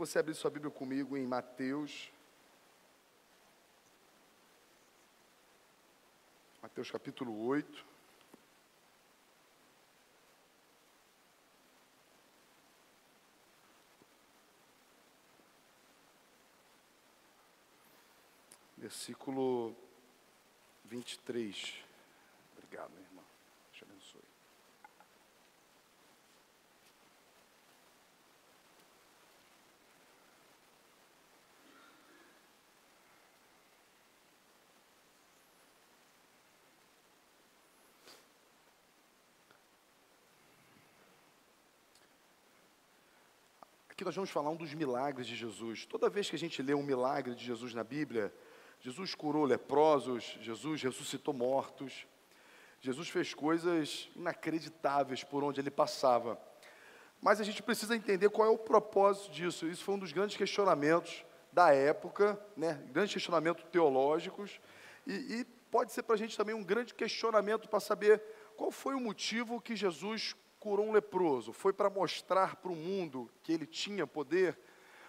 você abrir sua Bíblia comigo em Mateus. Mateus capítulo 8. Versículo 23. Obrigado, meu irmão. Deus te abençoe. Aqui nós vamos falar um dos milagres de Jesus. Toda vez que a gente lê um milagre de Jesus na Bíblia, Jesus curou leprosos, Jesus ressuscitou mortos, Jesus fez coisas inacreditáveis por onde ele passava. Mas a gente precisa entender qual é o propósito disso. Isso foi um dos grandes questionamentos da época, né? grandes questionamentos teológicos, e, e pode ser para a gente também um grande questionamento para saber qual foi o motivo que Jesus curou um leproso. Foi para mostrar para o mundo que ele tinha poder.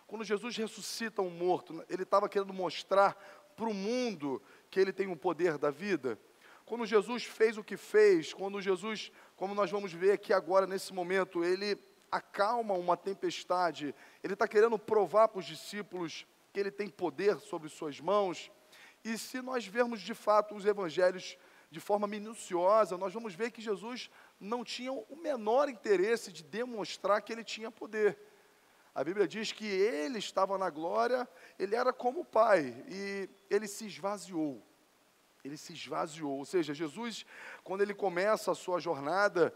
Quando Jesus ressuscita um morto, ele estava querendo mostrar para o mundo que ele tem o poder da vida. Quando Jesus fez o que fez, quando Jesus, como nós vamos ver aqui agora nesse momento, ele acalma uma tempestade, ele está querendo provar para os discípulos que ele tem poder sobre suas mãos. E se nós vermos de fato os evangelhos de forma minuciosa, nós vamos ver que Jesus não tinha o menor interesse de demonstrar que ele tinha poder. A Bíblia diz que ele estava na glória, ele era como o Pai, e ele se esvaziou. Ele se esvaziou. Ou seja, Jesus, quando ele começa a sua jornada,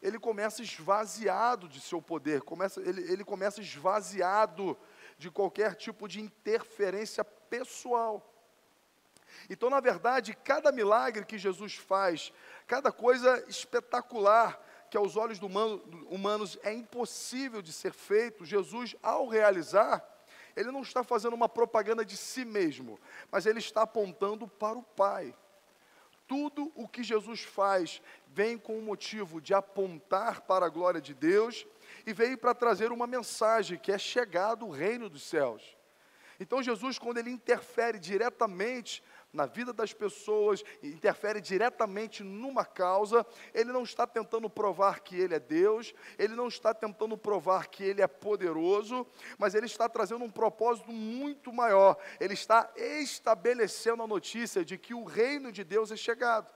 ele começa esvaziado de seu poder, começa, ele, ele começa esvaziado de qualquer tipo de interferência pessoal. Então, na verdade, cada milagre que Jesus faz, cada coisa espetacular que aos olhos humano, humanos é impossível de ser feito, Jesus, ao realizar, ele não está fazendo uma propaganda de si mesmo, mas ele está apontando para o Pai. Tudo o que Jesus faz vem com o motivo de apontar para a glória de Deus e veio para trazer uma mensagem que é chegado o reino dos céus. Então Jesus, quando ele interfere diretamente na vida das pessoas, interfere diretamente numa causa, ele não está tentando provar que ele é Deus, ele não está tentando provar que ele é poderoso, mas ele está trazendo um propósito muito maior. Ele está estabelecendo a notícia de que o reino de Deus é chegado.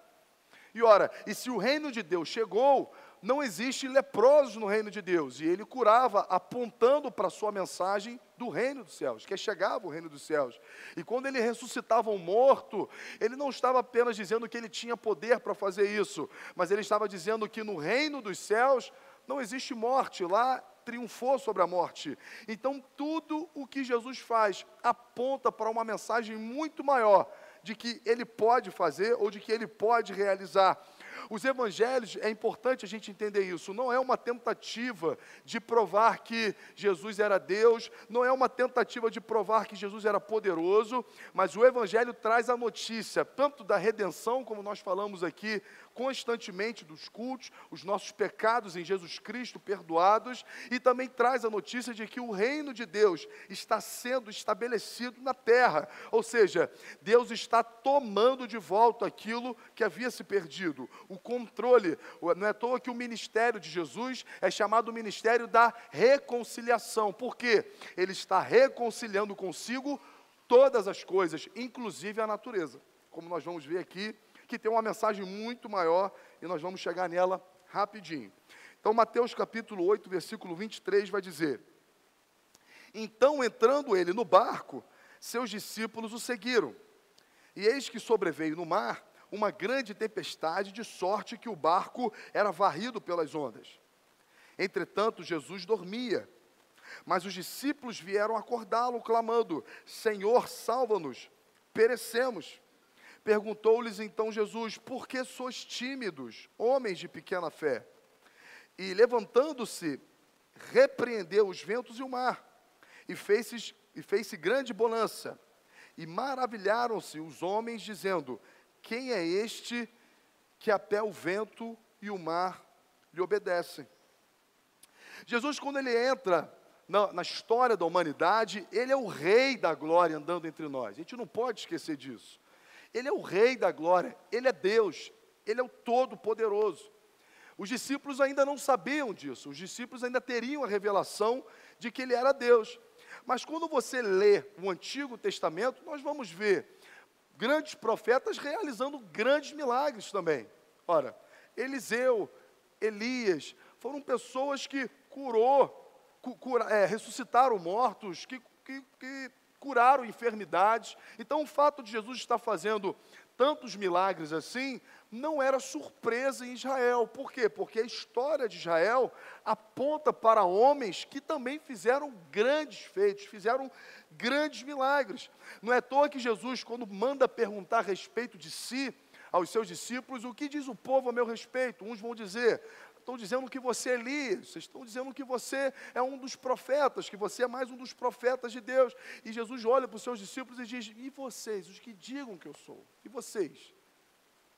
E ora, e se o reino de Deus chegou, não existe leprosos no reino de Deus. E ele curava, apontando para a sua mensagem do reino dos céus, que chegava o reino dos céus. E quando ele ressuscitava um morto, ele não estava apenas dizendo que ele tinha poder para fazer isso, mas ele estava dizendo que no reino dos céus não existe morte, lá triunfou sobre a morte. Então, tudo o que Jesus faz aponta para uma mensagem muito maior de que ele pode fazer ou de que ele pode realizar. Os evangelhos, é importante a gente entender isso, não é uma tentativa de provar que Jesus era Deus, não é uma tentativa de provar que Jesus era poderoso, mas o evangelho traz a notícia, tanto da redenção, como nós falamos aqui, constantemente dos cultos, os nossos pecados em Jesus Cristo perdoados, e também traz a notícia de que o reino de Deus está sendo estabelecido na terra, ou seja, Deus está tomando de volta aquilo que havia se perdido, o controle. Não é à toa que o ministério de Jesus é chamado o ministério da reconciliação, porque ele está reconciliando consigo todas as coisas, inclusive a natureza, como nós vamos ver aqui que tem uma mensagem muito maior e nós vamos chegar nela rapidinho. Então, Mateus capítulo 8, versículo 23 vai dizer: Então, entrando ele no barco, seus discípulos o seguiram. E eis que sobreveio no mar uma grande tempestade, de sorte que o barco era varrido pelas ondas. Entretanto, Jesus dormia. Mas os discípulos vieram acordá-lo, clamando: Senhor, salva-nos, perecemos. Perguntou-lhes então Jesus: Por que sois tímidos, homens de pequena fé? E levantando-se, repreendeu os ventos e o mar, e fez-se fez grande bonança. E maravilharam-se os homens, dizendo: Quem é este que até o vento e o mar lhe obedecem? Jesus, quando ele entra na, na história da humanidade, ele é o rei da glória andando entre nós. A gente não pode esquecer disso. Ele é o rei da glória, ele é Deus, ele é o todo-poderoso. Os discípulos ainda não sabiam disso, os discípulos ainda teriam a revelação de que ele era Deus. Mas quando você lê o Antigo Testamento, nós vamos ver grandes profetas realizando grandes milagres também. Ora, Eliseu, Elias, foram pessoas que curou, cura, é, ressuscitaram mortos, que, que, que curaram enfermidades. Então, o fato de Jesus estar fazendo tantos milagres assim, não era surpresa em Israel. Por quê? Porque a história de Israel aponta para homens que também fizeram grandes feitos, fizeram grandes milagres. Não é à toa que Jesus, quando manda perguntar a respeito de si aos seus discípulos, o que diz o povo a meu respeito? Uns vão dizer, estão dizendo que você é Elias, vocês estão dizendo que você é um dos profetas, que você é mais um dos profetas de Deus. E Jesus olha para os seus discípulos e diz: E vocês, os que digam que eu sou? E vocês?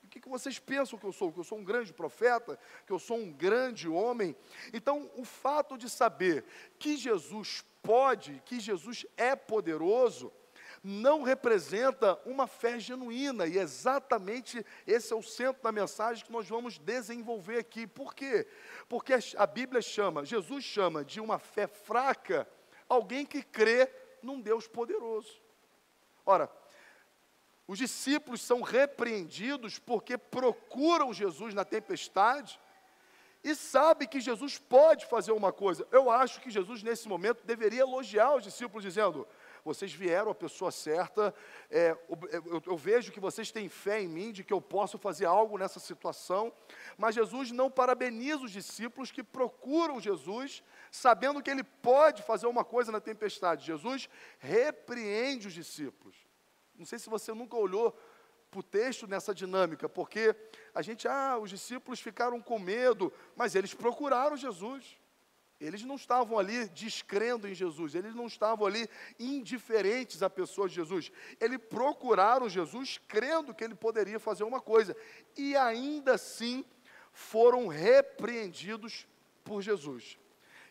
O que, que vocês pensam que eu sou? Que eu sou um grande profeta? Que eu sou um grande homem? Então, o fato de saber que Jesus pode, que Jesus é poderoso, não representa uma fé genuína, e exatamente esse é o centro da mensagem que nós vamos desenvolver aqui. Por quê? Porque a Bíblia chama, Jesus chama de uma fé fraca alguém que crê num Deus poderoso. Ora, os discípulos são repreendidos porque procuram Jesus na tempestade e sabe que Jesus pode fazer uma coisa. Eu acho que Jesus, nesse momento, deveria elogiar os discípulos, dizendo: vocês vieram à pessoa certa, é, eu, eu vejo que vocês têm fé em mim, de que eu posso fazer algo nessa situação, mas Jesus não parabeniza os discípulos que procuram Jesus, sabendo que ele pode fazer uma coisa na tempestade. Jesus repreende os discípulos. Não sei se você nunca olhou para o texto nessa dinâmica, porque a gente, ah, os discípulos ficaram com medo, mas eles procuraram Jesus. Eles não estavam ali descrendo em Jesus, eles não estavam ali indiferentes à pessoa de Jesus. Eles procuraram Jesus crendo que ele poderia fazer uma coisa, e ainda assim foram repreendidos por Jesus.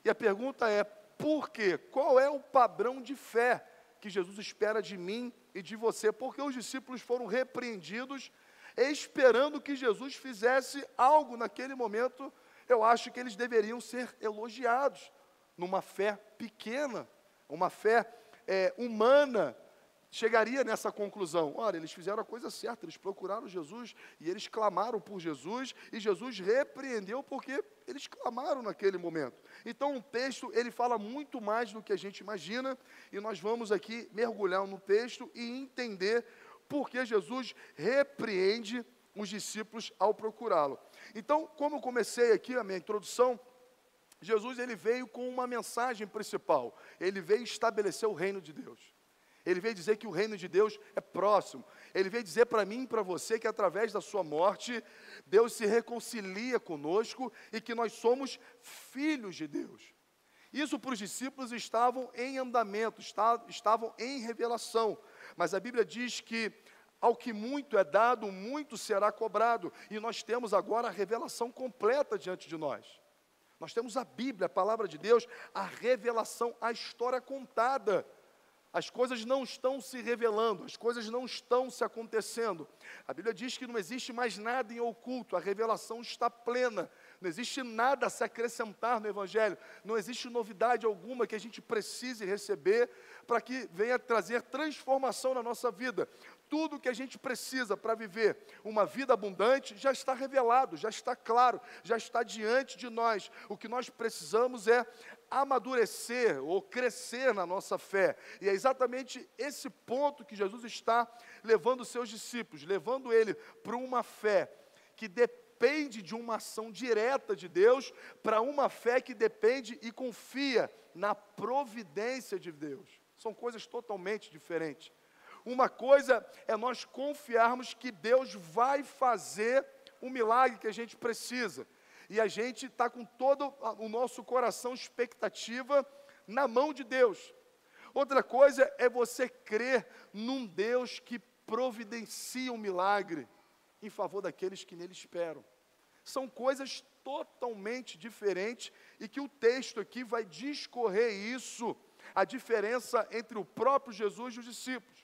E a pergunta é: por quê? Qual é o padrão de fé que Jesus espera de mim e de você? Porque os discípulos foram repreendidos esperando que Jesus fizesse algo naquele momento eu acho que eles deveriam ser elogiados numa fé pequena, uma fé é, humana. Chegaria nessa conclusão: olha, eles fizeram a coisa certa, eles procuraram Jesus e eles clamaram por Jesus, e Jesus repreendeu porque eles clamaram naquele momento. Então, o texto ele fala muito mais do que a gente imagina, e nós vamos aqui mergulhar no texto e entender por que Jesus repreende os discípulos ao procurá-lo. Então, como eu comecei aqui a minha introdução, Jesus ele veio com uma mensagem principal. Ele veio estabelecer o reino de Deus. Ele veio dizer que o reino de Deus é próximo. Ele veio dizer para mim e para você que através da sua morte, Deus se reconcilia conosco e que nós somos filhos de Deus. Isso para os discípulos estavam em andamento, estavam em revelação. Mas a Bíblia diz que ao que muito é dado, muito será cobrado. E nós temos agora a revelação completa diante de nós. Nós temos a Bíblia, a palavra de Deus, a revelação, a história contada. As coisas não estão se revelando, as coisas não estão se acontecendo. A Bíblia diz que não existe mais nada em oculto, a revelação está plena. Não existe nada a se acrescentar no Evangelho, não existe novidade alguma que a gente precise receber para que venha trazer transformação na nossa vida tudo que a gente precisa para viver uma vida abundante já está revelado, já está claro, já está diante de nós. O que nós precisamos é amadurecer ou crescer na nossa fé. E é exatamente esse ponto que Jesus está levando seus discípulos, levando ele para uma fé que depende de uma ação direta de Deus, para uma fé que depende e confia na providência de Deus. São coisas totalmente diferentes. Uma coisa é nós confiarmos que Deus vai fazer o milagre que a gente precisa. E a gente está com todo o nosso coração expectativa na mão de Deus. Outra coisa é você crer num Deus que providencia um milagre em favor daqueles que nele esperam. São coisas totalmente diferente e que o texto aqui vai discorrer isso, a diferença entre o próprio Jesus e os discípulos.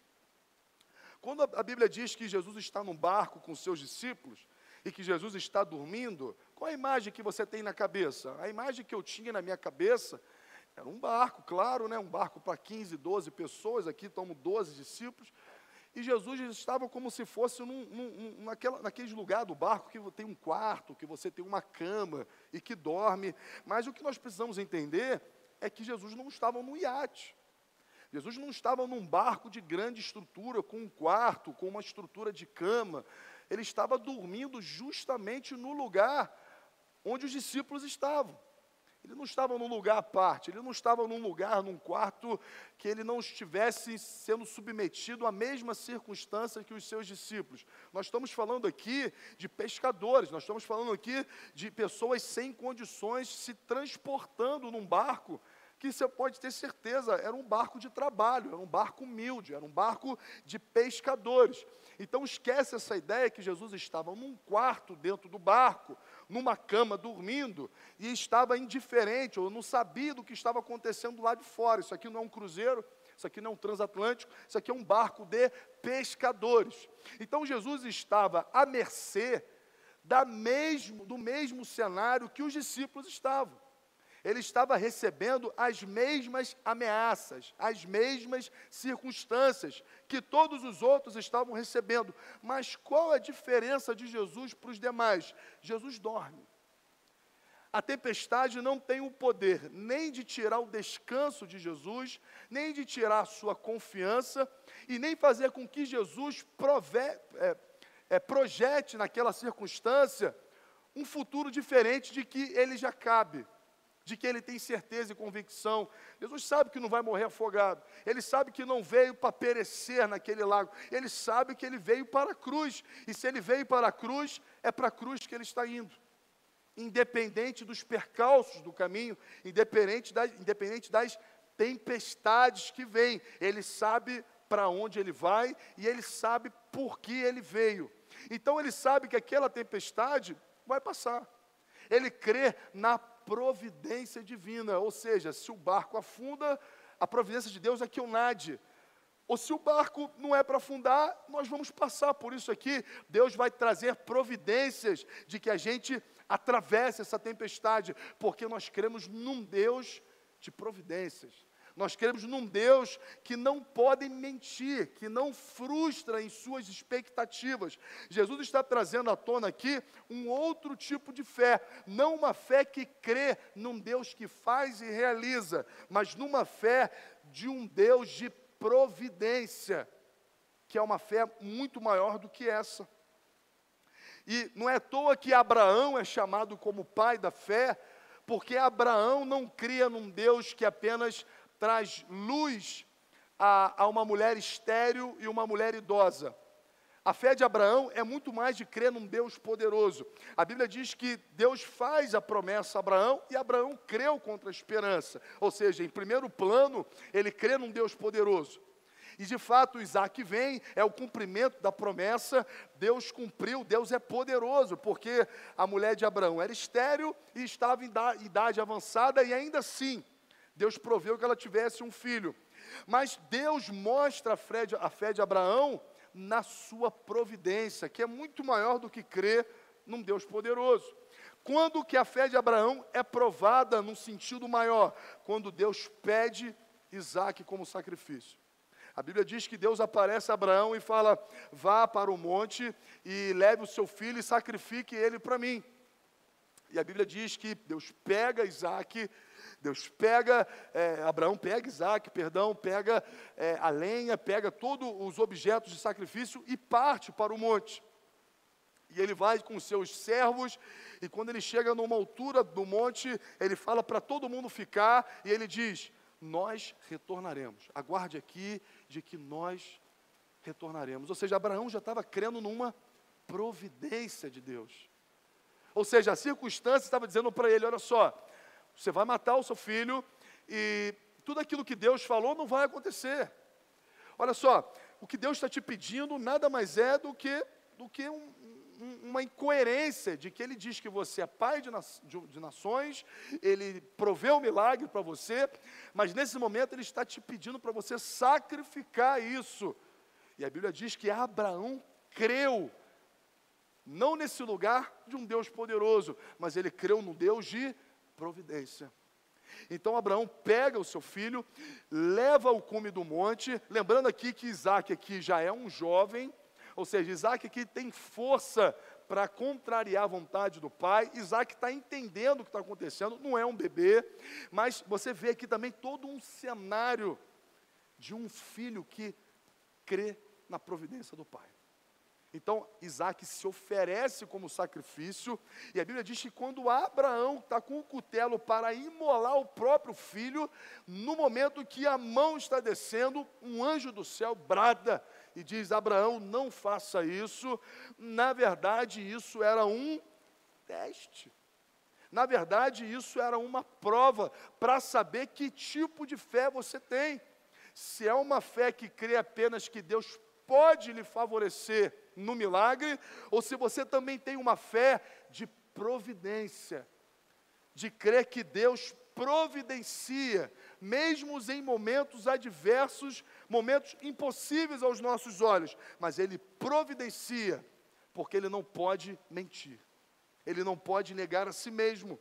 Quando a Bíblia diz que Jesus está num barco com seus discípulos e que Jesus está dormindo, qual a imagem que você tem na cabeça? A imagem que eu tinha na minha cabeça era um barco, claro, né? um barco para 15, 12 pessoas, aqui estamos 12 discípulos, e Jesus estava como se fosse num, num, naquela, naquele lugar do barco que tem um quarto, que você tem uma cama e que dorme. Mas o que nós precisamos entender é que Jesus não estava num iate. Jesus não estava num barco de grande estrutura, com um quarto, com uma estrutura de cama. Ele estava dormindo justamente no lugar onde os discípulos estavam. Ele não estava num lugar à parte, ele não estava num lugar, num quarto, que ele não estivesse sendo submetido à mesma circunstância que os seus discípulos. Nós estamos falando aqui de pescadores, nós estamos falando aqui de pessoas sem condições se transportando num barco que você pode ter certeza, era um barco de trabalho, era um barco humilde, era um barco de pescadores. Então esquece essa ideia que Jesus estava num quarto dentro do barco, numa cama dormindo, e estava indiferente, ou não sabia do que estava acontecendo lá de fora. Isso aqui não é um cruzeiro, isso aqui não é um transatlântico, isso aqui é um barco de pescadores. Então Jesus estava à mercê da mesmo, do mesmo cenário que os discípulos estavam ele estava recebendo as mesmas ameaças, as mesmas circunstâncias que todos os outros estavam recebendo. Mas qual a diferença de Jesus para os demais? Jesus dorme. A tempestade não tem o poder nem de tirar o descanso de Jesus, nem de tirar a sua confiança, e nem fazer com que Jesus prove, é, é, projete naquela circunstância um futuro diferente de que ele já cabe de que ele tem certeza e convicção. Jesus sabe que não vai morrer afogado. Ele sabe que não veio para perecer naquele lago. Ele sabe que ele veio para a cruz. E se ele veio para a cruz, é para a cruz que ele está indo. Independente dos percalços do caminho, independente das, independente das tempestades que vêm, ele sabe para onde ele vai e ele sabe por que ele veio. Então ele sabe que aquela tempestade vai passar. Ele crê na providência divina, ou seja, se o barco afunda, a providência de Deus é que eu nade. Ou se o barco não é para afundar, nós vamos passar por isso aqui. Deus vai trazer providências de que a gente atravesse essa tempestade, porque nós cremos num Deus de providências. Nós queremos num Deus que não pode mentir, que não frustra em suas expectativas. Jesus está trazendo à tona aqui um outro tipo de fé, não uma fé que crê num Deus que faz e realiza, mas numa fé de um Deus de providência, que é uma fé muito maior do que essa. E não é à toa que Abraão é chamado como pai da fé, porque Abraão não cria num Deus que apenas traz luz a, a uma mulher estéril e uma mulher idosa. A fé de Abraão é muito mais de crer num Deus poderoso. A Bíblia diz que Deus faz a promessa a Abraão e Abraão creu contra a esperança. Ou seja, em primeiro plano, ele crê num Deus poderoso. E de fato, Isaac vem, é o cumprimento da promessa, Deus cumpriu, Deus é poderoso, porque a mulher de Abraão era estéril e estava em idade avançada, e ainda assim, Deus proveu que ela tivesse um filho. Mas Deus mostra a fé, de, a fé de Abraão na sua providência, que é muito maior do que crer num Deus poderoso. Quando que a fé de Abraão é provada num sentido maior? Quando Deus pede Isaac como sacrifício. A Bíblia diz que Deus aparece a Abraão e fala: vá para o monte e leve o seu filho e sacrifique ele para mim. E a Bíblia diz que Deus pega Isaac Deus pega, é, Abraão pega Isaac, perdão, pega é, a lenha, pega todos os objetos de sacrifício e parte para o monte. E ele vai com seus servos, e quando ele chega numa altura do monte, ele fala para todo mundo ficar, e ele diz: Nós retornaremos. Aguarde aqui de que nós retornaremos. Ou seja, Abraão já estava crendo numa providência de Deus. Ou seja, a circunstância estava dizendo para ele: olha só, você vai matar o seu filho e tudo aquilo que Deus falou não vai acontecer. Olha só, o que Deus está te pedindo nada mais é do que do que um, um, uma incoerência de que ele diz que você é pai de, na, de, de nações, ele proveu o milagre para você, mas nesse momento ele está te pedindo para você sacrificar isso. E a Bíblia diz que Abraão creu, não nesse lugar de um Deus poderoso, mas ele creu no Deus de providência. Então Abraão pega o seu filho, leva o cume do monte, lembrando aqui que Isaac aqui já é um jovem, ou seja, Isaac aqui tem força para contrariar a vontade do pai. Isaac está entendendo o que está acontecendo, não é um bebê, mas você vê aqui também todo um cenário de um filho que crê na providência do pai. Então, Isaac se oferece como sacrifício, e a Bíblia diz que quando Abraão está com o cutelo para imolar o próprio filho, no momento que a mão está descendo, um anjo do céu brada e diz: Abraão, não faça isso. Na verdade, isso era um teste. Na verdade, isso era uma prova para saber que tipo de fé você tem. Se é uma fé que crê apenas que Deus pode lhe favorecer no milagre, ou se você também tem uma fé de providência, de crer que Deus providencia, mesmo em momentos adversos, momentos impossíveis aos nossos olhos, mas Ele providencia, porque Ele não pode mentir, Ele não pode negar a si mesmo.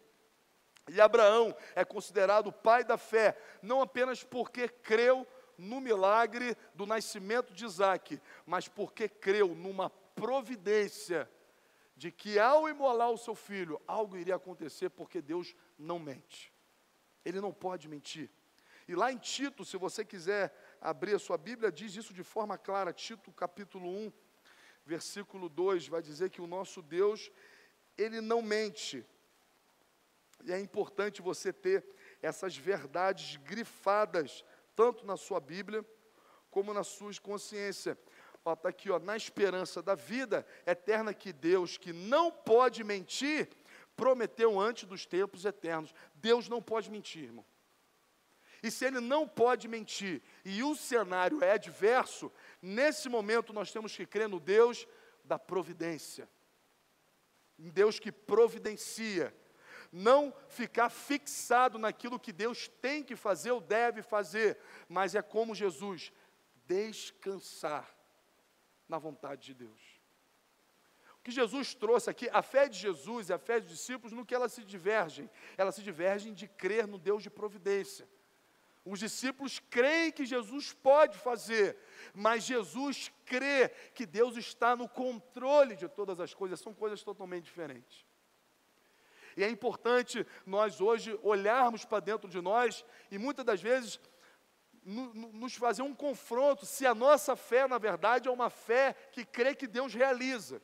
E Abraão é considerado o pai da fé, não apenas porque creu no milagre do nascimento de Isaac, mas porque creu numa providência de que ao imolar o seu filho, algo iria acontecer, porque Deus não mente. Ele não pode mentir. E lá em Tito, se você quiser abrir a sua Bíblia, diz isso de forma clara. Tito, capítulo 1, versículo 2, vai dizer que o nosso Deus, ele não mente. E é importante você ter essas verdades grifadas tanto na sua Bíblia como na sua consciência. Está aqui, ó, na esperança da vida eterna que Deus, que não pode mentir, prometeu antes dos tempos eternos. Deus não pode mentir, irmão. E se ele não pode mentir e o cenário é adverso, nesse momento nós temos que crer no Deus da providência. Em Deus que providencia, não ficar fixado naquilo que Deus tem que fazer ou deve fazer, mas é como Jesus, descansar na vontade de Deus. O que Jesus trouxe aqui, a fé de Jesus e a fé dos discípulos, no que elas se divergem? Elas se divergem de crer no Deus de providência. Os discípulos creem que Jesus pode fazer, mas Jesus crê que Deus está no controle de todas as coisas, são coisas totalmente diferentes. E é importante nós hoje olharmos para dentro de nós e muitas das vezes nos fazer um confronto se a nossa fé, na verdade, é uma fé que crê que Deus realiza.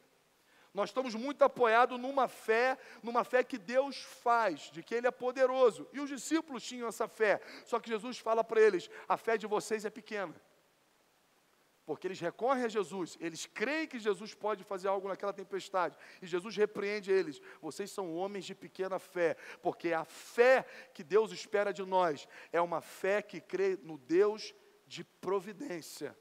Nós estamos muito apoiados numa fé, numa fé que Deus faz, de que Ele é poderoso. E os discípulos tinham essa fé, só que Jesus fala para eles: a fé de vocês é pequena. Porque eles recorrem a Jesus, eles creem que Jesus pode fazer algo naquela tempestade, e Jesus repreende eles: vocês são homens de pequena fé, porque a fé que Deus espera de nós é uma fé que crê no Deus de providência,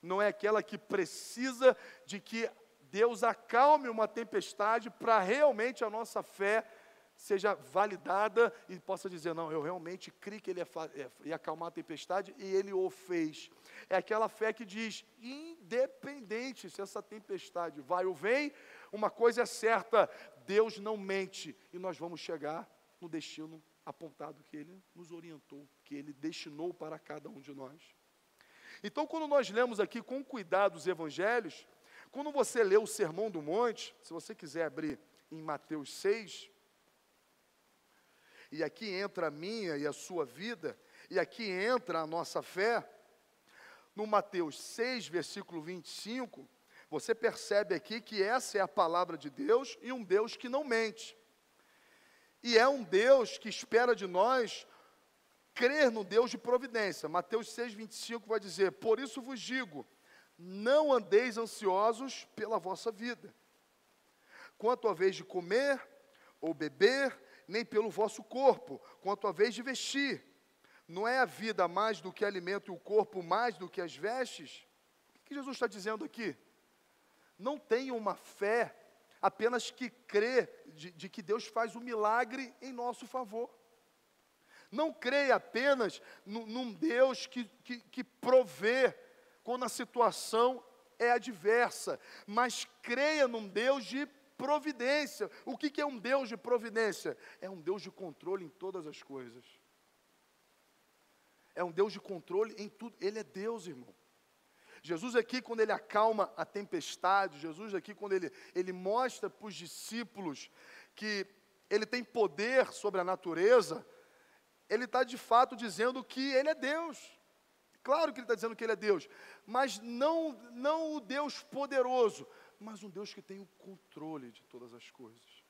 não é aquela que precisa de que Deus acalme uma tempestade para realmente a nossa fé seja validada e possa dizer: não, eu realmente criei que ele ia, ia acalmar a tempestade e ele o fez. É aquela fé que diz: independente se essa tempestade vai ou vem, uma coisa é certa: Deus não mente e nós vamos chegar no destino apontado que ele nos orientou, que ele destinou para cada um de nós. Então, quando nós lemos aqui com cuidado os evangelhos, quando você lê o Sermão do Monte, se você quiser abrir em Mateus 6, e aqui entra a minha e a sua vida, e aqui entra a nossa fé, no Mateus 6, versículo 25, você percebe aqui que essa é a palavra de Deus e um Deus que não mente. E é um Deus que espera de nós crer no Deus de providência. Mateus 6, 25 vai dizer: Por isso vos digo, não andeis ansiosos pela vossa vida, quanto a vez de comer ou beber, nem pelo vosso corpo, quanto a vez de vestir. Não é a vida mais do que alimento e o corpo mais do que as vestes? O que Jesus está dizendo aqui? Não tenha uma fé apenas que crê de, de que Deus faz o um milagre em nosso favor. Não creia apenas no, num Deus que, que, que provê quando a situação é adversa, mas creia num Deus de providência. O que, que é um Deus de providência? É um Deus de controle em todas as coisas. É um Deus de controle em tudo. Ele é Deus, irmão. Jesus aqui, quando ele acalma a tempestade, Jesus aqui, quando ele, ele mostra para os discípulos que ele tem poder sobre a natureza, ele está de fato dizendo que ele é Deus. Claro que ele está dizendo que ele é Deus, mas não, não o Deus poderoso, mas um Deus que tem o controle de todas as coisas.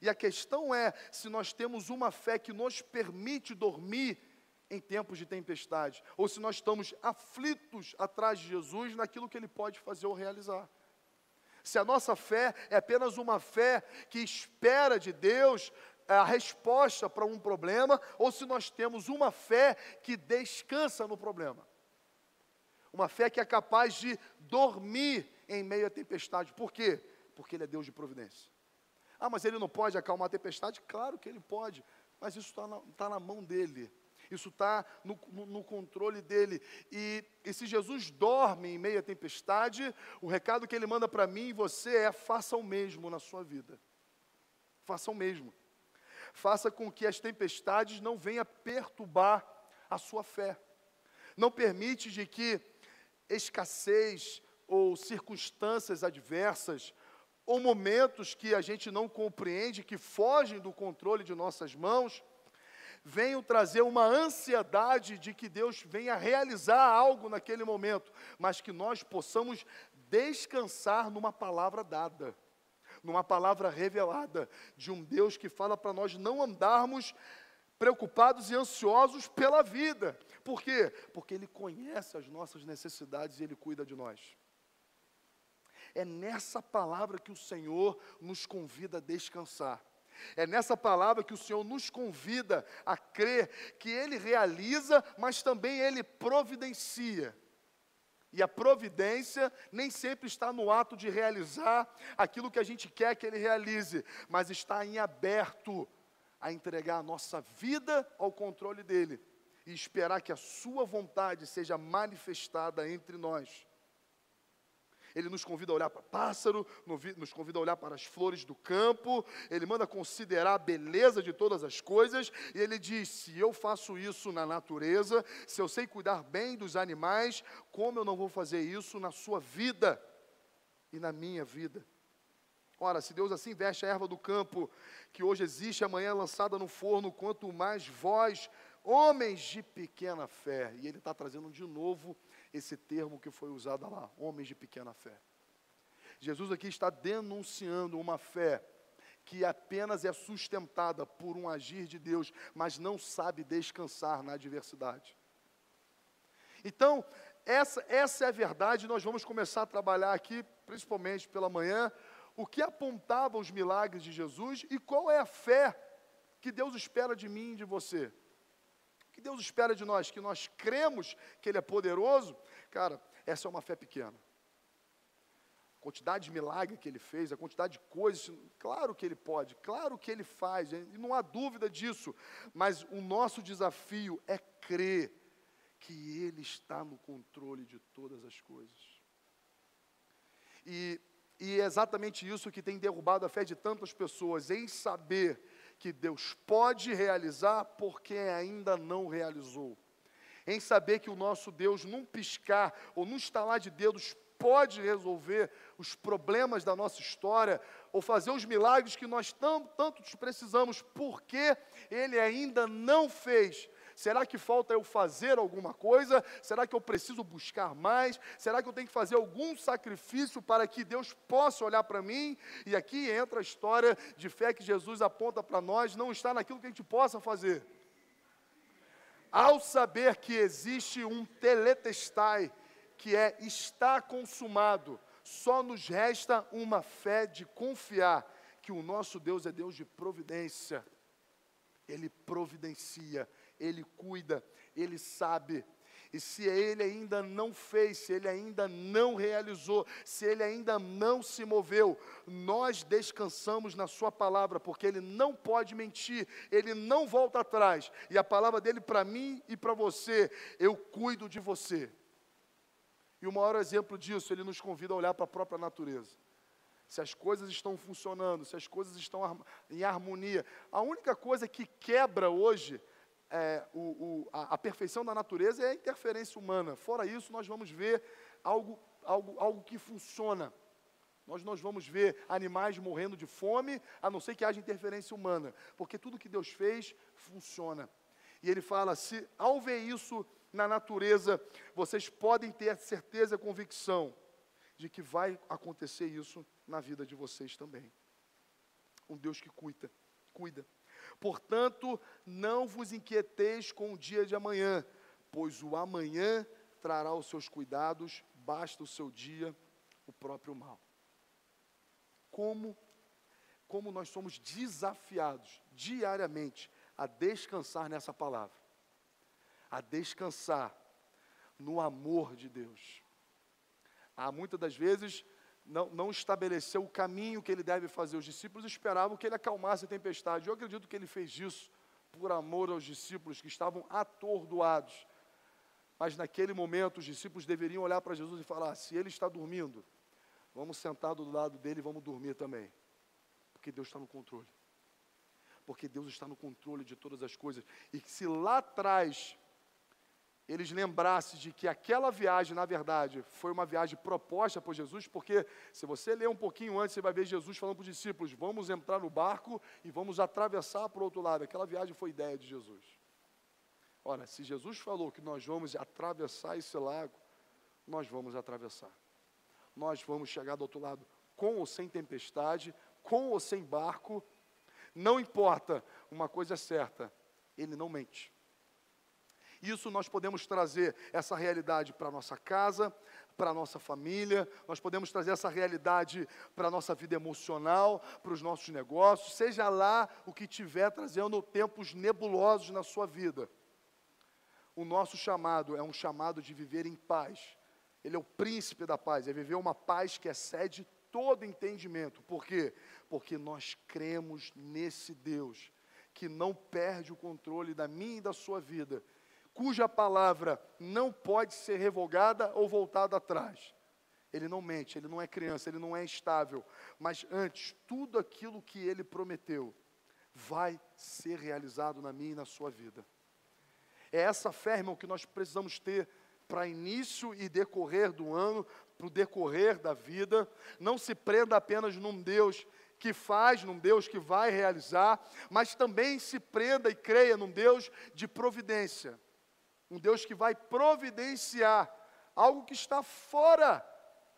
E a questão é se nós temos uma fé que nos permite dormir em tempos de tempestade, ou se nós estamos aflitos atrás de Jesus naquilo que ele pode fazer ou realizar. Se a nossa fé é apenas uma fé que espera de Deus a resposta para um problema, ou se nós temos uma fé que descansa no problema. Uma fé que é capaz de dormir em meio à tempestade. Por quê? Porque Ele é Deus de providência. Ah, mas Ele não pode acalmar a tempestade? Claro que Ele pode, mas isso está na, tá na mão dEle. Isso está no, no, no, controle dele. E, e se Jesus dorme em meio à tempestade, o recado que ele manda para mim e você é: faça o mesmo na sua vida. Faça o mesmo faça com que as tempestades não venham perturbar a sua fé. Não permite de que escassez ou circunstâncias adversas ou momentos que a gente não compreende, que fogem do controle de nossas mãos, venham trazer uma ansiedade de que Deus venha realizar algo naquele momento, mas que nós possamos descansar numa palavra dada numa palavra revelada de um Deus que fala para nós não andarmos preocupados e ansiosos pela vida. Por quê? Porque Ele conhece as nossas necessidades e Ele cuida de nós. É nessa palavra que o Senhor nos convida a descansar. É nessa palavra que o Senhor nos convida a crer que Ele realiza, mas também Ele providencia. E a providência nem sempre está no ato de realizar aquilo que a gente quer que ele realize, mas está em aberto a entregar a nossa vida ao controle dele e esperar que a sua vontade seja manifestada entre nós. Ele nos convida a olhar para pássaro, nos convida a olhar para as flores do campo, ele manda considerar a beleza de todas as coisas, e ele diz: se eu faço isso na natureza, se eu sei cuidar bem dos animais, como eu não vou fazer isso na sua vida e na minha vida? Ora, se Deus assim veste a erva do campo, que hoje existe, amanhã é lançada no forno, quanto mais vós, homens de pequena fé. E Ele está trazendo de novo esse termo que foi usado lá, homens de pequena fé. Jesus aqui está denunciando uma fé que apenas é sustentada por um agir de Deus, mas não sabe descansar na adversidade. Então, essa, essa é a verdade, nós vamos começar a trabalhar aqui, principalmente pela manhã, o que apontavam os milagres de Jesus e qual é a fé que Deus espera de mim e de você que Deus espera de nós? Que nós cremos que Ele é poderoso? Cara, essa é uma fé pequena. A quantidade de milagre que Ele fez, a quantidade de coisas, claro que Ele pode, claro que Ele faz, e não há dúvida disso, mas o nosso desafio é crer que Ele está no controle de todas as coisas. E, e é exatamente isso que tem derrubado a fé de tantas pessoas, em saber que Deus pode realizar porque ainda não realizou. Em saber que o nosso Deus, num piscar ou num estalar de dedos, pode resolver os problemas da nossa história ou fazer os milagres que nós tanto, tanto precisamos, porque Ele ainda não fez. Será que falta eu fazer alguma coisa? Será que eu preciso buscar mais? Será que eu tenho que fazer algum sacrifício para que Deus possa olhar para mim? E aqui entra a história de fé que Jesus aponta para nós, não está naquilo que a gente possa fazer. Ao saber que existe um teletestai, que é está consumado, só nos resta uma fé de confiar que o nosso Deus é Deus de providência. Ele providencia, ele cuida, Ele sabe. E se ele ainda não fez, se ele ainda não realizou, se ele ainda não se moveu, nós descansamos na Sua palavra, porque Ele não pode mentir, Ele não volta atrás. E a palavra dele para mim e para você, eu cuido de você. E o maior exemplo disso, ele nos convida a olhar para a própria natureza. Se as coisas estão funcionando, se as coisas estão em harmonia. A única coisa que quebra hoje é, o, o, a, a, perfeição da natureza é a interferência humana. Fora isso, nós vamos ver algo, algo, algo que funciona. Nós, nós vamos ver animais morrendo de fome, a não ser que haja interferência humana, porque tudo que Deus fez funciona. E ele fala: se ao ver isso na natureza, vocês podem ter certeza e convicção de que vai acontecer isso na vida de vocês também. Um Deus que cuida, cuida. Portanto, não vos inquieteis com o dia de amanhã, pois o amanhã trará os seus cuidados, basta o seu dia o próprio mal. Como como nós somos desafiados diariamente a descansar nessa palavra, a descansar no amor de Deus. Há muitas das vezes não, não estabeleceu o caminho que ele deve fazer. Os discípulos esperavam que ele acalmasse a tempestade. Eu acredito que ele fez isso por amor aos discípulos que estavam atordoados. Mas naquele momento os discípulos deveriam olhar para Jesus e falar: se ele está dormindo, vamos sentar do lado dele e vamos dormir também. Porque Deus está no controle. Porque Deus está no controle de todas as coisas. E se lá atrás eles lembrassem de que aquela viagem, na verdade, foi uma viagem proposta por Jesus, porque se você ler um pouquinho antes, você vai ver Jesus falando para os discípulos: vamos entrar no barco e vamos atravessar para o outro lado. Aquela viagem foi ideia de Jesus. Ora, se Jesus falou que nós vamos atravessar esse lago, nós vamos atravessar. Nós vamos chegar do outro lado com ou sem tempestade, com ou sem barco, não importa, uma coisa é certa: Ele não mente. Isso nós podemos trazer essa realidade para a nossa casa, para a nossa família, nós podemos trazer essa realidade para a nossa vida emocional, para os nossos negócios, seja lá o que tiver trazendo tempos nebulosos na sua vida. O nosso chamado é um chamado de viver em paz. Ele é o príncipe da paz, é viver uma paz que excede todo entendimento. Por quê? Porque nós cremos nesse Deus que não perde o controle da minha e da sua vida cuja palavra não pode ser revogada ou voltada atrás. Ele não mente, ele não é criança, ele não é instável, mas antes, tudo aquilo que ele prometeu vai ser realizado na minha e na sua vida. É essa fé, irmão, que nós precisamos ter para início e decorrer do ano, para o decorrer da vida. Não se prenda apenas num Deus que faz, num Deus que vai realizar, mas também se prenda e creia num Deus de providência. Um Deus que vai providenciar algo que está fora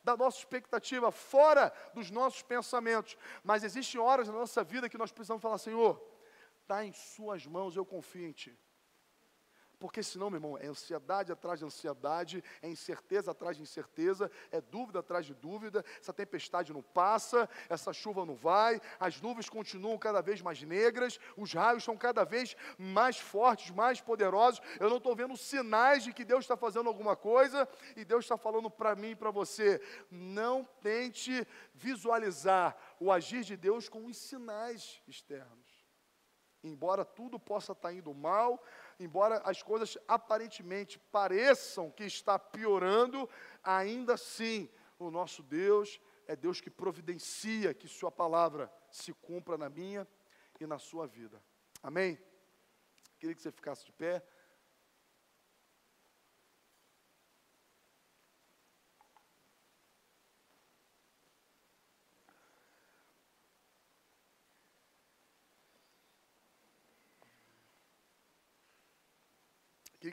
da nossa expectativa, fora dos nossos pensamentos. Mas existem horas na nossa vida que nós precisamos falar: Senhor, está em Suas mãos, eu confio em Ti. Porque senão, meu irmão, é ansiedade atrás de ansiedade, é incerteza atrás de incerteza, é dúvida atrás de dúvida, essa tempestade não passa, essa chuva não vai, as nuvens continuam cada vez mais negras, os raios são cada vez mais fortes, mais poderosos. Eu não estou vendo sinais de que Deus está fazendo alguma coisa e Deus está falando para mim e para você. Não tente visualizar o agir de Deus com os sinais externos. Embora tudo possa estar indo mal, embora as coisas aparentemente pareçam que está piorando, ainda assim, o nosso Deus é Deus que providencia que Sua palavra se cumpra na minha e na sua vida. Amém? Queria que você ficasse de pé.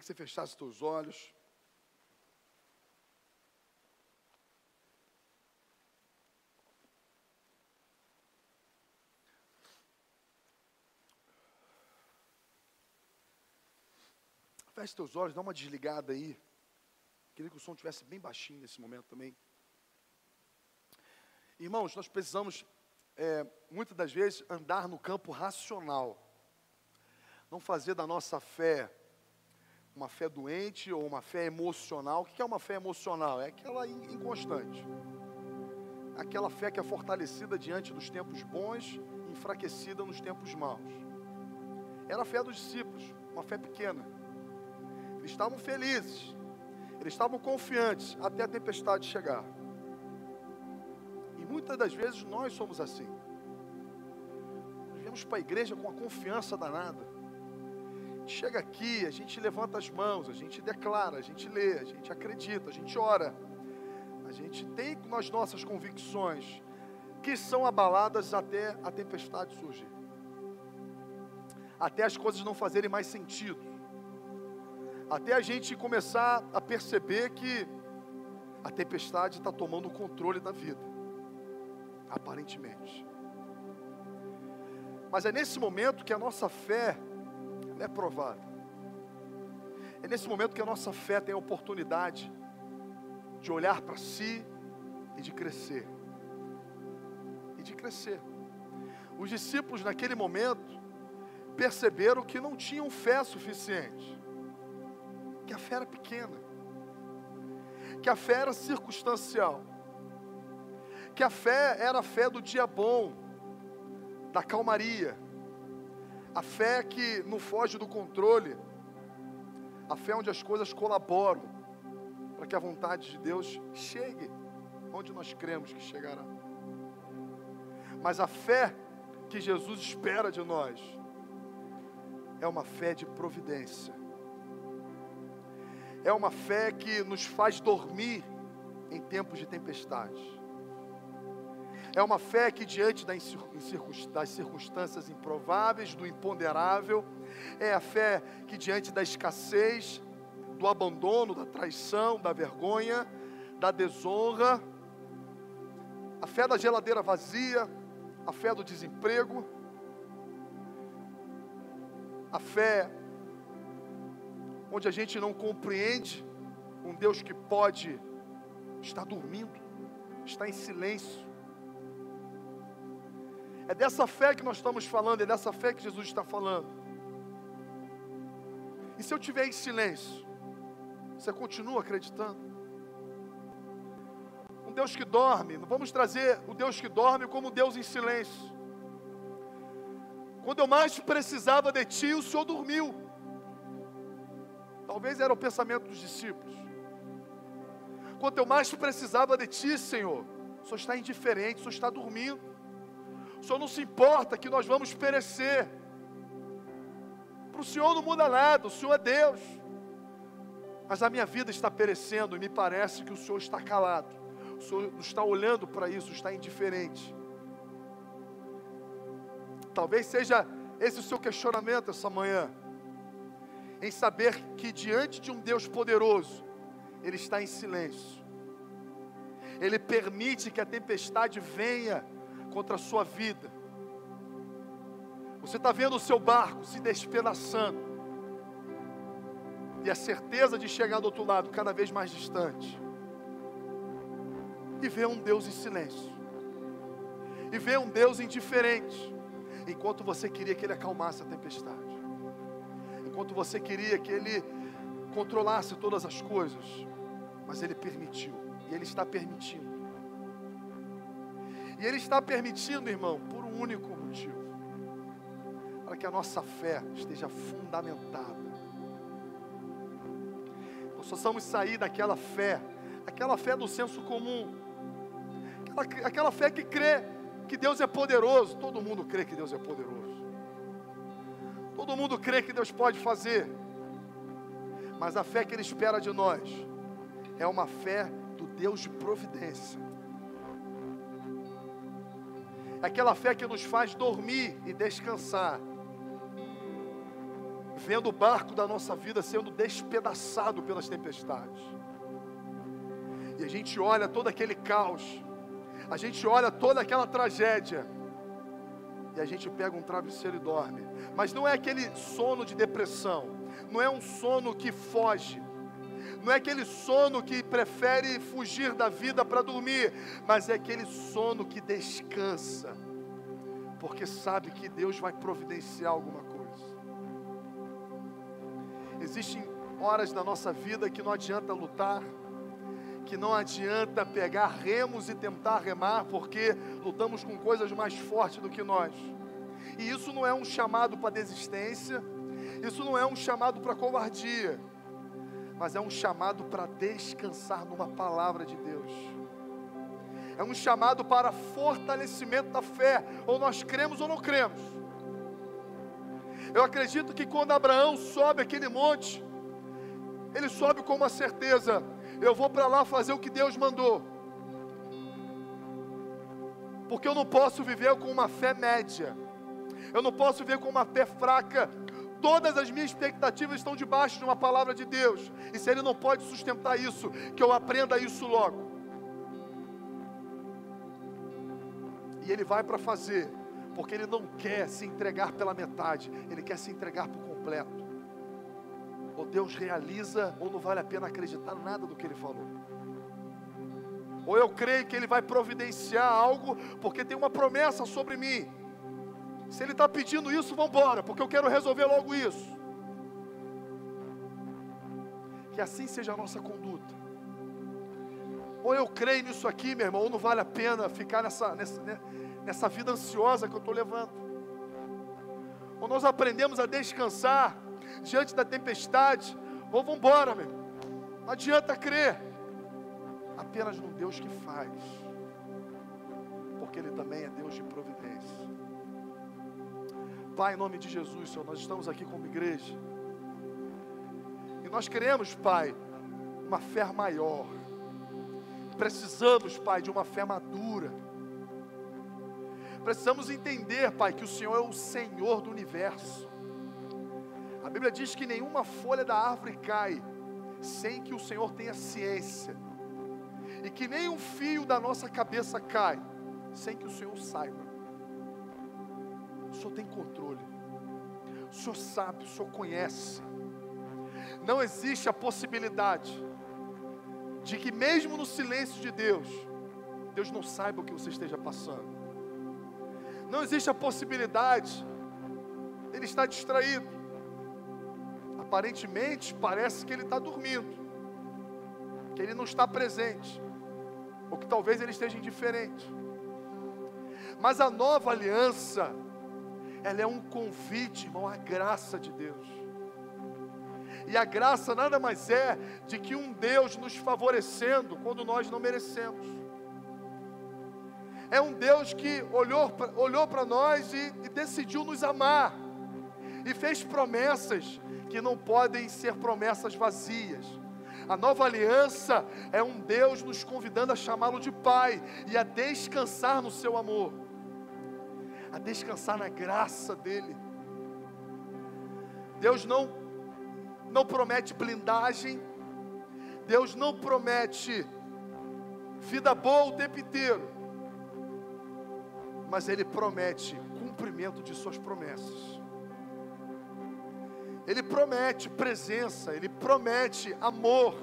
Que você fechasse os teus olhos. Feche teus olhos, dá uma desligada aí. Queria que o som estivesse bem baixinho nesse momento também. Irmãos, nós precisamos, é, muitas das vezes, andar no campo racional. Não fazer da nossa fé uma fé doente ou uma fé emocional. O que é uma fé emocional? É aquela inconstante. Aquela fé que é fortalecida diante dos tempos bons enfraquecida nos tempos maus. Era a fé dos discípulos, uma fé pequena. Eles estavam felizes, eles estavam confiantes até a tempestade chegar. E muitas das vezes nós somos assim. Nós viemos para a igreja com a confiança danada chega aqui, a gente levanta as mãos, a gente declara, a gente lê, a gente acredita, a gente ora. A gente tem as nossas convicções que são abaladas até a tempestade surgir. Até as coisas não fazerem mais sentido. Até a gente começar a perceber que a tempestade está tomando o controle da vida. Aparentemente. Mas é nesse momento que a nossa fé é provada. É nesse momento que a nossa fé tem a oportunidade de olhar para si e de crescer. E de crescer. Os discípulos naquele momento perceberam que não tinham fé suficiente, que a fé era pequena, que a fé era circunstancial, que a fé era a fé do dia bom, da calmaria, a fé que não foge do controle. A fé onde as coisas colaboram para que a vontade de Deus chegue onde nós cremos que chegará. Mas a fé que Jesus espera de nós é uma fé de providência. É uma fé que nos faz dormir em tempos de tempestade. É uma fé que, diante das circunstâncias improváveis, do imponderável, é a fé que, diante da escassez, do abandono, da traição, da vergonha, da desonra, a fé da geladeira vazia, a fé do desemprego, a fé onde a gente não compreende um Deus que pode estar dormindo, estar em silêncio, é dessa fé que nós estamos falando, é dessa fé que Jesus está falando. E se eu tiver em silêncio, você continua acreditando? Um Deus que dorme, não vamos trazer o Deus que dorme como Deus em silêncio. Quando eu mais precisava de ti, o Senhor dormiu. Talvez era o pensamento dos discípulos. Quando eu mais precisava de ti, Senhor, o Senhor está indiferente, o Senhor está dormindo. O Senhor não se importa que nós vamos perecer. Para o Senhor não muda nada, o Senhor é Deus. Mas a minha vida está perecendo e me parece que o Senhor está calado. O Senhor não está olhando para isso, está indiferente. Talvez seja esse o seu questionamento essa manhã. Em saber que diante de um Deus poderoso, Ele está em silêncio. Ele permite que a tempestade venha contra a sua vida. Você está vendo o seu barco se despedaçando. E a certeza de chegar do outro lado cada vez mais distante. E vê um Deus em silêncio. E vê um Deus indiferente. Enquanto você queria que ele acalmasse a tempestade. Enquanto você queria que ele controlasse todas as coisas. Mas ele permitiu. E ele está permitindo e Ele está permitindo, irmão, por um único motivo: para que a nossa fé esteja fundamentada. Nós possamos sair daquela fé, aquela fé do senso comum, aquela, aquela fé que crê que Deus é poderoso. Todo mundo crê que Deus é poderoso. Todo mundo crê que Deus pode fazer. Mas a fé que Ele espera de nós é uma fé do Deus de providência aquela fé que nos faz dormir e descansar, vendo o barco da nossa vida sendo despedaçado pelas tempestades. E a gente olha todo aquele caos, a gente olha toda aquela tragédia, e a gente pega um travesseiro e dorme. Mas não é aquele sono de depressão, não é um sono que foge, não é aquele sono que prefere fugir da vida para dormir, mas é aquele sono que descansa, porque sabe que Deus vai providenciar alguma coisa. Existem horas da nossa vida que não adianta lutar, que não adianta pegar remos e tentar remar, porque lutamos com coisas mais fortes do que nós. E isso não é um chamado para desistência, isso não é um chamado para covardia, mas é um chamado para descansar numa palavra de Deus. É um chamado para fortalecimento da fé, ou nós cremos ou não cremos. Eu acredito que quando Abraão sobe aquele monte, ele sobe com uma certeza: eu vou para lá fazer o que Deus mandou. Porque eu não posso viver com uma fé média, eu não posso viver com uma fé fraca. Todas as minhas expectativas estão debaixo de uma palavra de Deus, e se Ele não pode sustentar isso, que eu aprenda isso logo. E Ele vai para fazer, porque Ele não quer se entregar pela metade, Ele quer se entregar por completo ou Deus realiza, ou não vale a pena acreditar nada do que Ele falou. Ou eu creio que Ele vai providenciar algo, porque tem uma promessa sobre mim. Se Ele está pedindo isso, vamos embora, porque eu quero resolver logo isso. Que assim seja a nossa conduta. Ou eu creio nisso aqui, meu irmão, ou não vale a pena ficar nessa, nessa, né, nessa vida ansiosa que eu estou levando. Ou nós aprendemos a descansar diante da tempestade, ou vamos embora, meu. Não adianta crer apenas num Deus que faz, porque Ele também é Deus de providência. Pai, em nome de Jesus, Senhor, nós estamos aqui como igreja, e nós queremos, Pai, uma fé maior. Precisamos, Pai, de uma fé madura. Precisamos entender, Pai, que o Senhor é o Senhor do universo. A Bíblia diz que nenhuma folha da árvore cai sem que o Senhor tenha ciência, e que nem um fio da nossa cabeça cai sem que o Senhor saiba. Senhor tem controle, o Senhor sabe, o Senhor conhece. Não existe a possibilidade de que, mesmo no silêncio de Deus, Deus não saiba o que você esteja passando. Não existe a possibilidade, Ele está distraído aparentemente parece que ele está dormindo, que ele não está presente, ou que talvez ele esteja indiferente. Mas a nova aliança, ela é um convite, irmão, à graça de Deus. E a graça nada mais é de que um Deus nos favorecendo quando nós não merecemos. É um Deus que olhou, olhou para nós e, e decidiu nos amar, e fez promessas que não podem ser promessas vazias. A nova aliança é um Deus nos convidando a chamá-lo de Pai e a descansar no seu amor, a descansar na graça dEle. Deus não, não promete blindagem, Deus não promete vida boa o tempo inteiro, mas Ele promete cumprimento de Suas promessas. Ele promete presença, ele promete amor,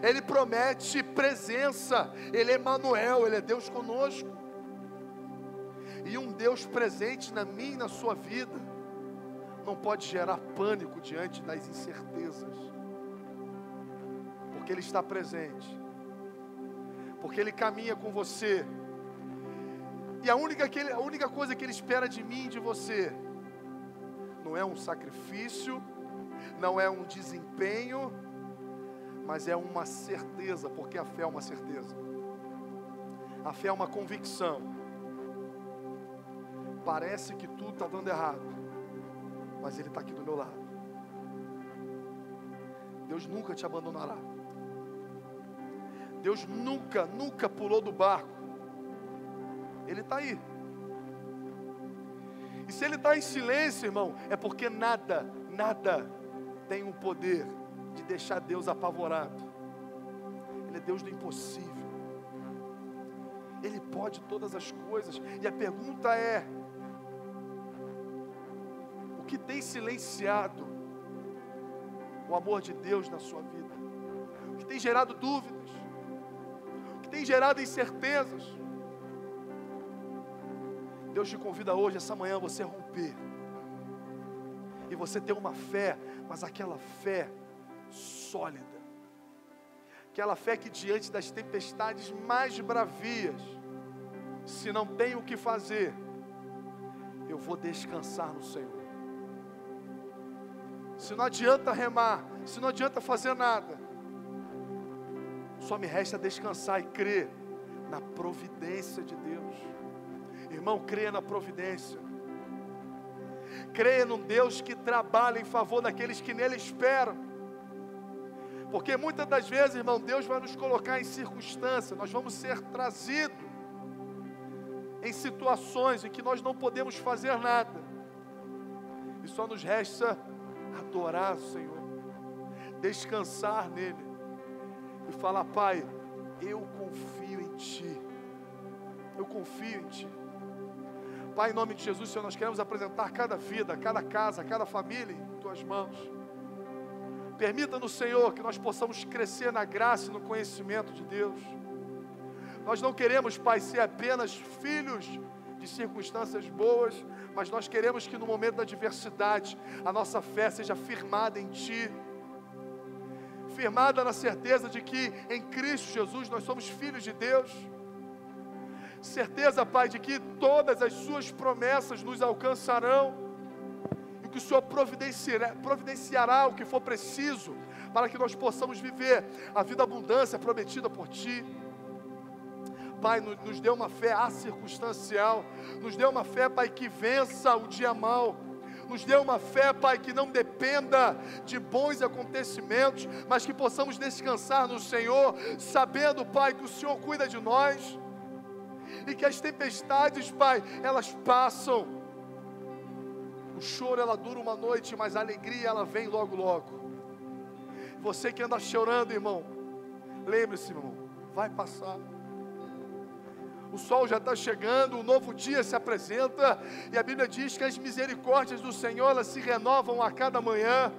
ele promete presença, ele é Emmanuel, ele é Deus conosco. E um Deus presente na minha e na sua vida não pode gerar pânico diante das incertezas. Porque ele está presente. Porque ele caminha com você. E a única, a única coisa que ele espera de mim e de você não é um sacrifício, não é um desempenho, mas é uma certeza, porque a fé é uma certeza. A fé é uma convicção. Parece que tudo está dando errado, mas Ele está aqui do meu lado. Deus nunca te abandonará. Deus nunca, nunca pulou do barco. Ele está aí. E se ele está em silêncio, irmão, é porque nada, nada tem o poder de deixar Deus apavorado. Ele é Deus do impossível. Ele pode todas as coisas. E a pergunta é: que tem silenciado o amor de Deus na sua vida? O que tem gerado dúvidas? O que tem gerado incertezas? Deus te convida hoje, essa manhã, você romper. E você ter uma fé, mas aquela fé sólida. Aquela fé que diante das tempestades mais bravias, se não tenho o que fazer, eu vou descansar no Senhor. Se não adianta remar, se não adianta fazer nada, só me resta descansar e crer na providência de Deus. Irmão, creia na providência. Creia num Deus que trabalha em favor daqueles que nele esperam. Porque muitas das vezes, irmão, Deus vai nos colocar em circunstâncias, nós vamos ser trazidos em situações em que nós não podemos fazer nada. E só nos resta adorar o Senhor, descansar nele e falar: Pai, eu confio em Ti. Eu confio em Ti. Pai, em nome de Jesus, Senhor, nós queremos apresentar cada vida, cada casa, cada família em Tuas mãos. Permita-nos, Senhor, que nós possamos crescer na graça e no conhecimento de Deus. Nós não queremos, Pai, ser apenas filhos de circunstâncias boas, mas nós queremos que no momento da adversidade a nossa fé seja firmada em Ti, firmada na certeza de que em Cristo Jesus nós somos filhos de Deus, certeza, Pai, de que todas as Suas promessas nos alcançarão. E que o Senhor providenciará, providenciará o que for preciso para que nós possamos viver a vida abundância prometida por Ti. Pai, nos dê uma fé acircunstancial, nos dê uma fé, Pai, que vença o dia mal. Nos dê uma fé, Pai, que não dependa de bons acontecimentos, mas que possamos descansar no Senhor, sabendo, Pai, que o Senhor cuida de nós e que as tempestades, Pai, elas passam. O choro ela dura uma noite, mas a alegria ela vem logo logo. Você que anda chorando, irmão, lembre-se, irmão, vai passar o sol já está chegando, um novo dia se apresenta, e a Bíblia diz que as misericórdias do Senhor elas se renovam a cada manhã.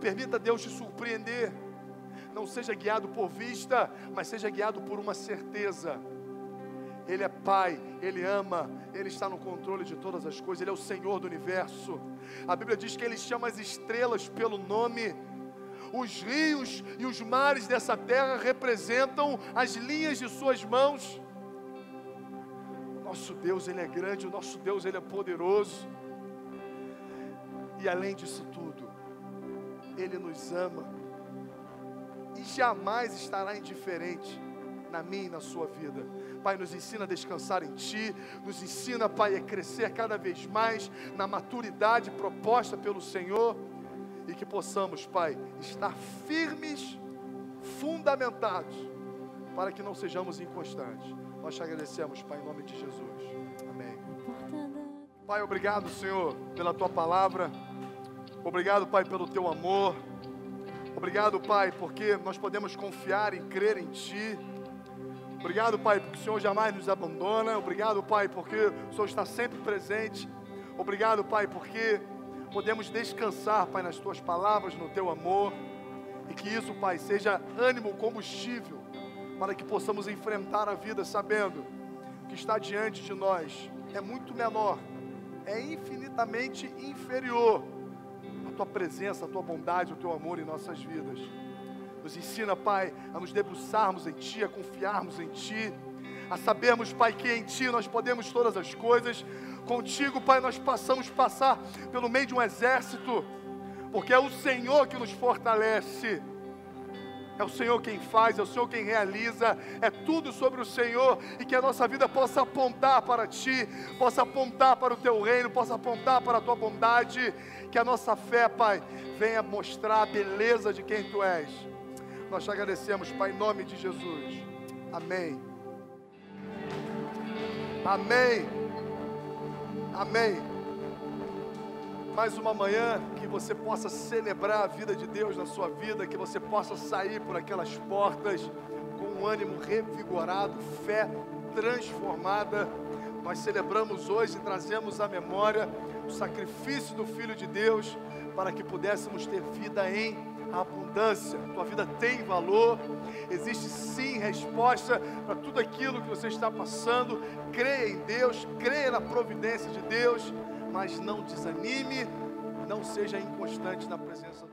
Permita Deus te surpreender, não seja guiado por vista, mas seja guiado por uma certeza. Ele é Pai, Ele ama, Ele está no controle de todas as coisas, Ele é o Senhor do universo. A Bíblia diz que Ele chama as estrelas pelo nome. Os rios e os mares dessa terra representam as linhas de Suas mãos nosso Deus, Ele é grande, o nosso Deus, Ele é poderoso. E além disso tudo, Ele nos ama e jamais estará indiferente na minha e na sua vida. Pai, nos ensina a descansar em Ti, nos ensina, Pai, a crescer cada vez mais na maturidade proposta pelo Senhor e que possamos, Pai, estar firmes, fundamentados, para que não sejamos inconstantes. Nós te agradecemos, Pai, em nome de Jesus. Amém. Pai, obrigado, Senhor, pela tua palavra. Obrigado, Pai, pelo teu amor. Obrigado, Pai, porque nós podemos confiar e crer em Ti. Obrigado, Pai, porque o Senhor jamais nos abandona. Obrigado, Pai, porque o Senhor está sempre presente. Obrigado, Pai, porque podemos descansar, Pai, nas Tuas palavras, no Teu amor. E que isso, Pai, seja ânimo, combustível para que possamos enfrentar a vida sabendo que está diante de nós é muito menor, é infinitamente inferior a tua presença, a tua bondade, o teu amor em nossas vidas. Nos ensina, Pai, a nos debruçarmos em Ti, a confiarmos em Ti, a sabermos, Pai, que em Ti nós podemos todas as coisas. Contigo, Pai, nós passamos passar pelo meio de um exército, porque é o Senhor que nos fortalece. É o Senhor quem faz, é o Senhor quem realiza, é tudo sobre o Senhor e que a nossa vida possa apontar para Ti, possa apontar para o Teu reino, possa apontar para a Tua bondade, que a nossa fé, Pai, venha mostrar a beleza de quem Tu és. Nós te agradecemos, Pai, em nome de Jesus. Amém. Amém. Amém mais uma manhã que você possa celebrar a vida de Deus na sua vida, que você possa sair por aquelas portas com um ânimo revigorado, fé transformada. Nós celebramos hoje e trazemos à memória o sacrifício do Filho de Deus para que pudéssemos ter vida em abundância. Tua vida tem valor, existe sim resposta para tudo aquilo que você está passando. Creia em Deus, creia na providência de Deus mas não desanime, não seja inconstante na presença do